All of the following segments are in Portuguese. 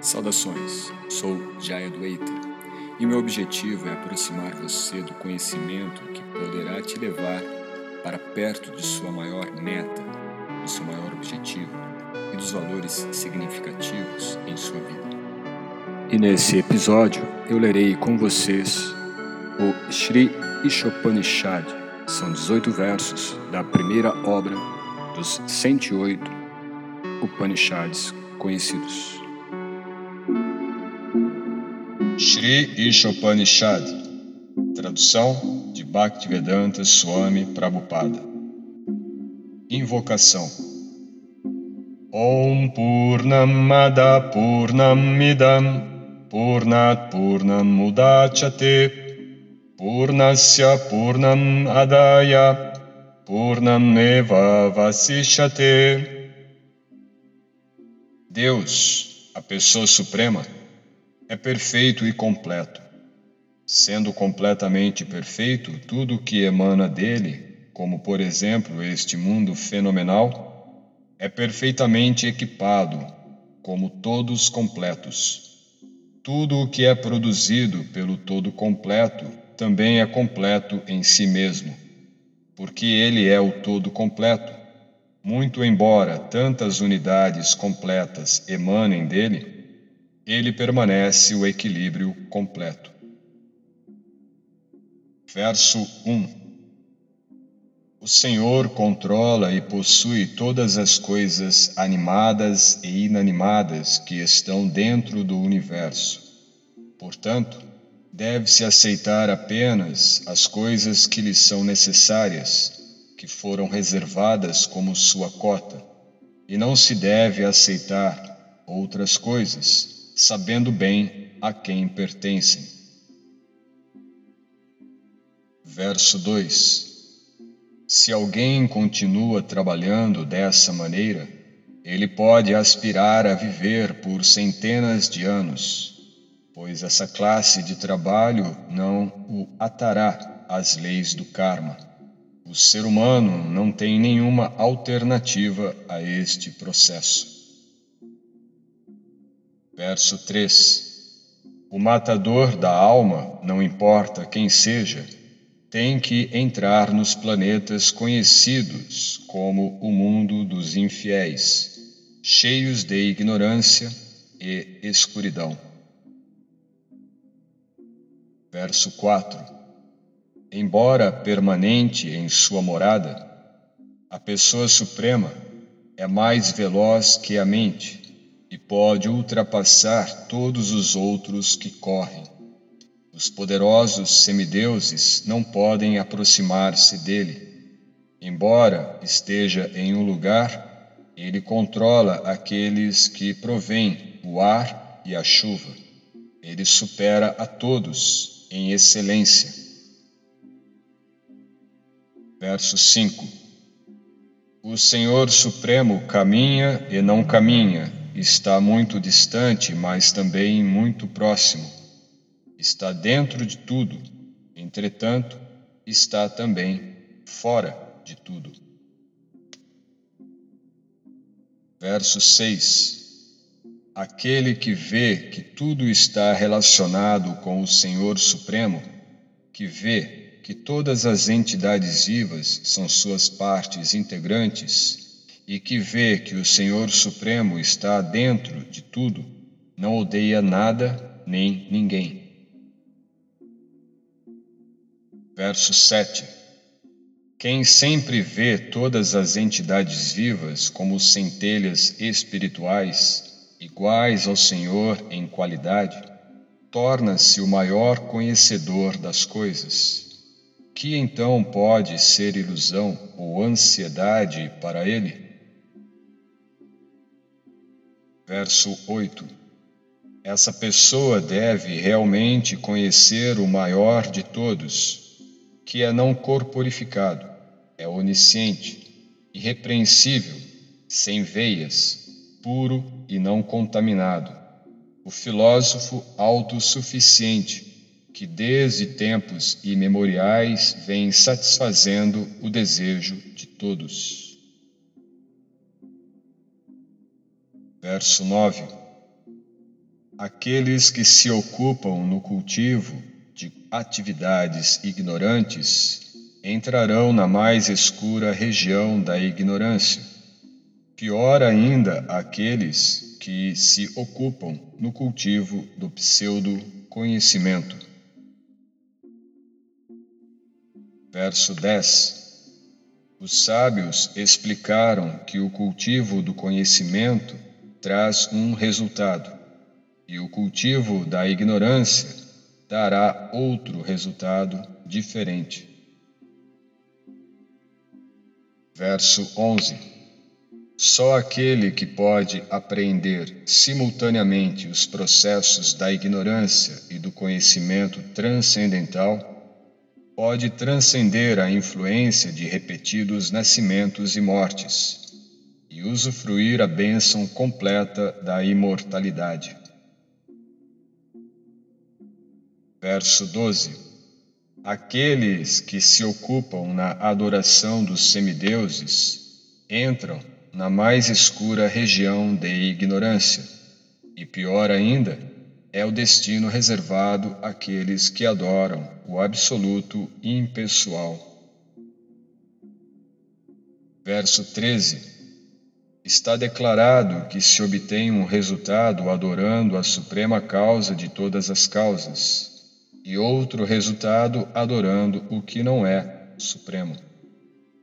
Saudações, sou Jaya Dueita e meu objetivo é aproximar você do conhecimento que poderá te levar para perto de sua maior meta, do seu maior objetivo e dos valores significativos em sua vida. E nesse episódio eu lerei com vocês o Sri Ishopanishad. São 18 versos da primeira obra dos 108 Upanishads conhecidos. Shri Ishopanishad. Tradução de Bhaktivedanta Swami Prabhupada. Invocação. Om Purnamada Purnamidam Purnat Purnam Mudachate. Purnasya Purnam Adaya. Purnam Eva Vasishate. Deus, a Pessoa Suprema, é perfeito e completo. Sendo completamente perfeito, tudo o que emana dele, como por exemplo este mundo fenomenal, é perfeitamente equipado, como todos completos. Tudo o que é produzido pelo todo completo também é completo em si mesmo, porque ele é o todo completo. Muito embora tantas unidades completas emanem dele, ele permanece o equilíbrio completo. Verso 1 O Senhor controla e possui todas as coisas animadas e inanimadas que estão dentro do universo. Portanto, deve-se aceitar apenas as coisas que lhe são necessárias, que foram reservadas como sua cota, e não se deve aceitar outras coisas sabendo bem a quem pertencem. Verso 2: Se alguém continua trabalhando dessa maneira, ele pode aspirar a viver por centenas de anos, pois essa classe de trabalho não o atará às leis do karma. O ser humano não tem nenhuma alternativa a este processo. Verso 3: O matador da alma, não importa quem seja, tem que entrar nos planetas conhecidos como o mundo dos infiéis, cheios de ignorância e escuridão. Verso 4: Embora permanente em sua morada, a pessoa suprema é mais veloz que a mente e pode ultrapassar todos os outros que correm. Os poderosos semideuses não podem aproximar-se dele. Embora esteja em um lugar, ele controla aqueles que provêm o ar e a chuva. Ele supera a todos em excelência. Verso 5 O Senhor Supremo caminha e não caminha, está muito distante, mas também muito próximo. Está dentro de tudo, entretanto, está também fora de tudo. Verso 6 Aquele que vê que tudo está relacionado com o Senhor Supremo, que vê que todas as entidades vivas são suas partes integrantes, e que vê que o Senhor Supremo está dentro de tudo, não odeia nada nem ninguém. Verso 7 Quem sempre vê todas as entidades vivas como centelhas espirituais, iguais ao Senhor em qualidade, torna-se o maior conhecedor das coisas. Que então pode ser ilusão ou ansiedade para ele? Verso 8: Essa pessoa deve realmente conhecer o maior de todos, que é não corporificado, é onisciente, irrepreensível, sem veias, puro e não contaminado, o filósofo autossuficiente, que desde tempos imemoriais vem satisfazendo o desejo de todos. Verso 9: Aqueles que se ocupam no cultivo de atividades ignorantes entrarão na mais escura região da ignorância. Pior ainda, aqueles que se ocupam no cultivo do pseudo-conhecimento. Verso 10 Os sábios explicaram que o cultivo do conhecimento traz um resultado, e o cultivo da ignorância dará outro resultado diferente. Verso 11: Só aquele que pode apreender simultaneamente os processos da ignorância e do conhecimento transcendental pode transcender a influência de repetidos nascimentos e mortes e usufruir a bênção completa da imortalidade. Verso 12 Aqueles que se ocupam na adoração dos semideuses entram na mais escura região de ignorância, e pior ainda, é o destino reservado àqueles que adoram o absoluto impessoal. Verso 13. Está declarado que se obtém um resultado adorando a suprema causa de todas as causas, e outro resultado adorando o que não é supremo.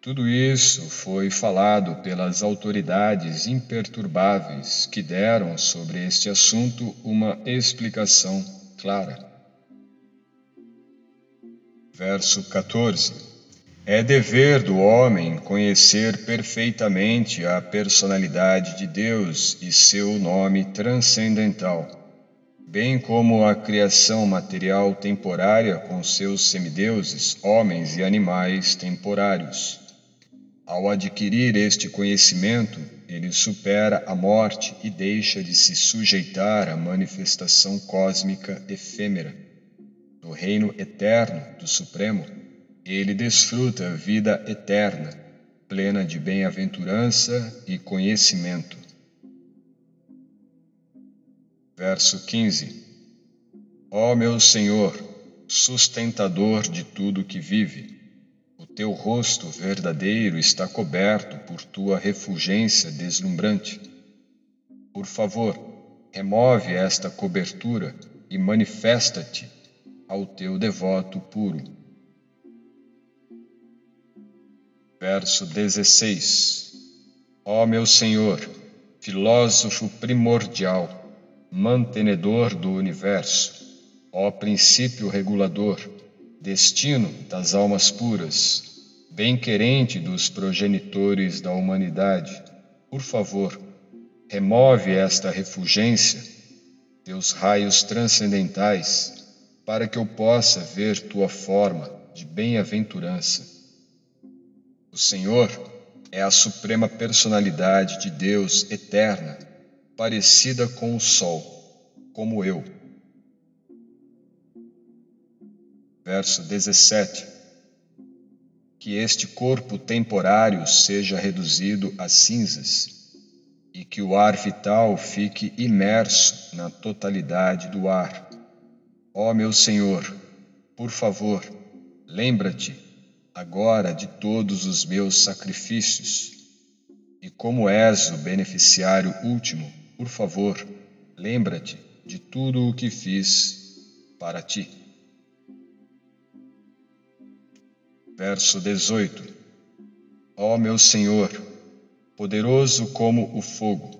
Tudo isso foi falado pelas autoridades imperturbáveis que deram sobre este assunto uma explicação clara. Verso 14. É dever do homem conhecer perfeitamente a personalidade de Deus e seu nome transcendental bem como a criação material temporária com seus semideuses, homens e animais temporários. Ao adquirir este conhecimento, ele supera a morte e deixa de se sujeitar à manifestação cósmica efêmera. No reino eterno do Supremo, ele desfruta vida eterna, plena de bem-aventurança e conhecimento. Verso 15: Ó meu Senhor, sustentador de tudo que vive, o teu rosto verdadeiro está coberto por tua refulgência deslumbrante. Por favor, remove esta cobertura e manifesta-te ao teu devoto puro. Verso 16: Ó meu Senhor, filósofo primordial, mantenedor do universo, ó princípio regulador, destino das almas puras, bem-querente dos progenitores da humanidade, por favor, remove esta refulgência, teus raios transcendentais, para que eu possa ver tua forma de bem-aventurança. O Senhor é a suprema personalidade de Deus eterna parecida com o Sol, como eu. Verso 17: Que este corpo temporário seja reduzido a cinzas e que o ar vital fique imerso na totalidade do ar. Ó meu Senhor, por favor, lembra-te agora de todos os meus sacrifícios e como és o beneficiário último por favor, lembra-te de tudo o que fiz para ti. Verso 18: Ó meu Senhor, poderoso como o fogo,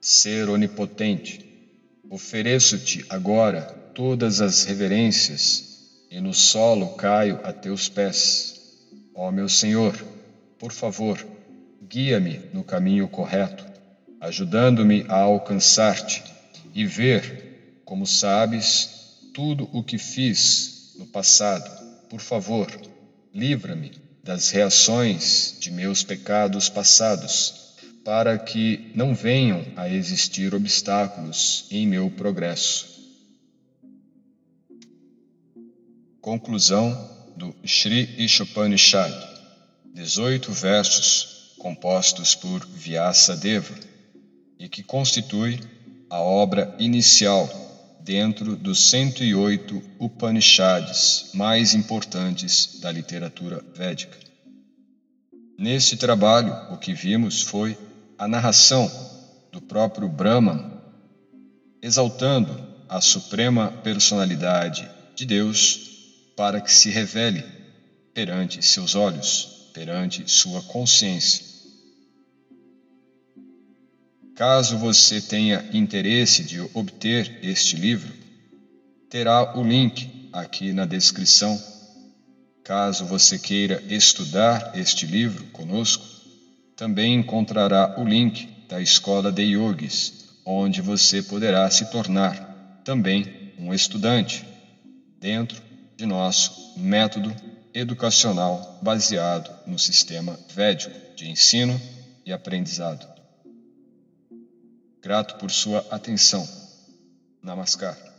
ser onipotente, ofereço-te agora todas as reverências e no solo caio a teus pés. Ó meu Senhor, por favor, guia-me no caminho correto ajudando-me a alcançar-te e ver, como sabes, tudo o que fiz no passado. Por favor, livra-me das reações de meus pecados passados, para que não venham a existir obstáculos em meu progresso. Conclusão do Sri Ishopanishad, 18 versos compostos por Vyasa Deva e que constitui a obra inicial dentro dos 108 Upanishads mais importantes da literatura védica. Neste trabalho, o que vimos foi a narração do próprio Brahman, exaltando a suprema personalidade de Deus para que se revele perante seus olhos, perante sua consciência. Caso você tenha interesse de obter este livro, terá o link aqui na descrição. Caso você queira estudar este livro conosco, também encontrará o link da Escola de Yogis, onde você poderá se tornar também um estudante dentro de nosso método educacional baseado no sistema védico de ensino e aprendizado. Grato por sua atenção. Namaskar.